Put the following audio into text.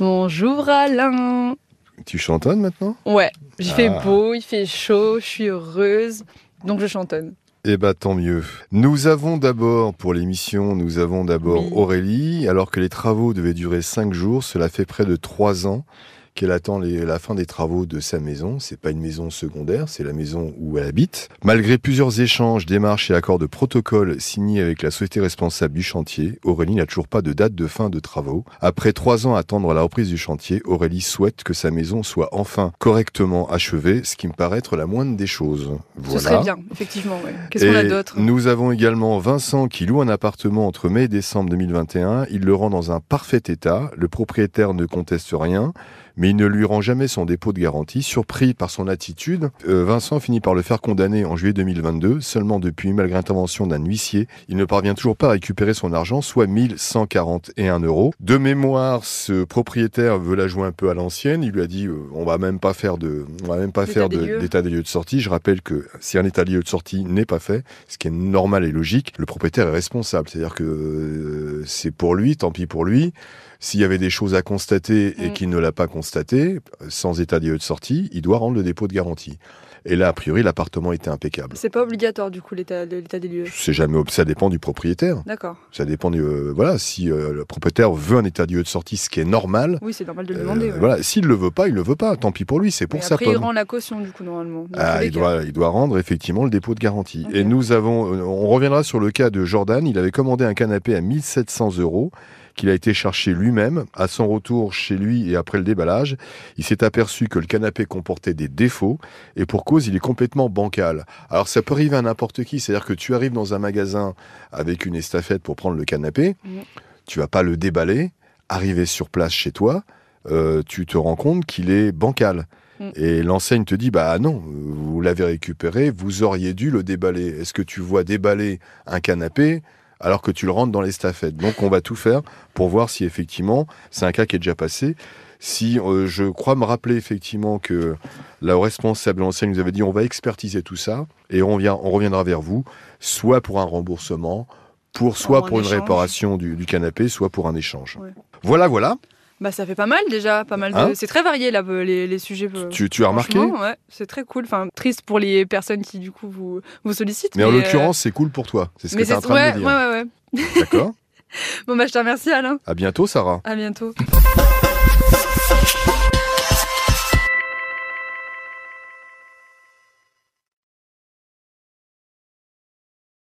Bonjour Alain. Tu chantonnes maintenant? Ouais, il fait Ah. beau, il fait chaud, je suis heureuse, donc je chantonne. Eh ben tant mieux. Nous avons d'abord, pour l'émission, nous avons d'abord Oui. Aurélie. Alors que les travaux devaient durer cinq jours, cela fait près de trois ans qu'elle attend les- la fin des travaux de sa maison. C'est pas une maison secondaire, c'est la maison où elle habite. Malgré plusieurs échanges, démarches et accords de protocole signés avec la société responsable du chantier, Aurélie n'a toujours pas de date de fin de travaux. Après trois ans à attendre la reprise du chantier, Aurélie souhaite que sa maison soit enfin correctement achevée, ce qui me paraît être la moindre des choses. Ce serait bien, effectivement. ouais. Qu'est-ce qu'on a d'autre Nous avons également Vincent qui loue un appartement entre mai et décembre 2021. Il le rend dans un parfait état. Le propriétaire ne conteste rien, mais il ne lui rend jamais son dépôt de garantie. Surpris par son attitude, euh, Vincent finit par le faire condamner en juillet 2022. Seulement depuis, malgré l'intervention d'un huissier, il ne parvient toujours pas à récupérer son argent, soit 1141 euros. De mémoire, ce propriétaire veut la jouer un peu à l'ancienne. Il lui a dit, euh, on va même pas faire de, on va même pas D'état faire des de- d'état des lieux de sortie. Je rappelle que si un état des lieux de sortie n'est pas fait, ce qui est normal et logique, le propriétaire est responsable. C'est-à-dire que euh, c'est pour lui, tant pis pour lui. S'il y avait des choses à constater et Mm. qu'il ne l'a pas constaté, sans état des lieux de sortie, il doit rendre le dépôt de garantie. Et là, a priori, l'appartement était impeccable. C'est pas obligatoire du coup l'état l'état des lieux? C'est jamais, ça dépend du propriétaire. D'accord. Ça dépend du, euh, voilà, si euh, le propriétaire veut un état des lieux de sortie, ce qui est normal. Oui, c'est normal de le euh, demander. ouais. Voilà, s'il le veut pas, il le veut pas. Tant pis pour lui, c'est pour sa après, il pomme. rend la caution du coup normalement. Ah, il doit, il doit rendre effectivement le dépôt de garantie. Et nous avons, on reviendra sur le cas de Jordan. Il avait commandé un canapé à 1700 euros qu'il a été chercher lui-même. À son retour chez lui et après le déballage, il s'est aperçu que le canapé comportait des défauts et pour cause, il est complètement bancal. Alors ça peut arriver à n'importe qui, c'est-à-dire que tu arrives dans un magasin avec une estafette pour prendre le canapé, tu vas pas le déballer, arriver sur place chez toi, euh, tu te rends compte qu'il est bancal. Mm. Et l'enseigne te dit, bah non, vous l'avez récupéré, vous auriez dû le déballer. Est-ce que tu vois déballer un canapé alors que tu le rentres dans l'estafette Donc on va tout faire pour voir si effectivement, c'est un cas qui est déjà passé. Si euh, je crois me rappeler effectivement que la responsable de l'enseigne nous avait dit, on va expertiser tout ça et on, vient, on reviendra vers vous, soit pour un remboursement, pour soit pour une échange. réparation du, du canapé, soit pour un échange. Ouais. Voilà, voilà. Bah ça fait pas mal déjà, pas mal. De... Hein c'est très varié là les, les sujets. euh, Tu, tu as remarqué? Ouais, c'est très cool. Enfin triste pour les personnes qui du coup vous vous sollicitent. Mais en euh, l'occurrence, c'est cool pour toi. C'est ce que mais tu es en train ouais, de me ouais dire. ouais ouais. D'accord Bon bah je te remercie Alain. À bientôt, Sarah. À bientôt.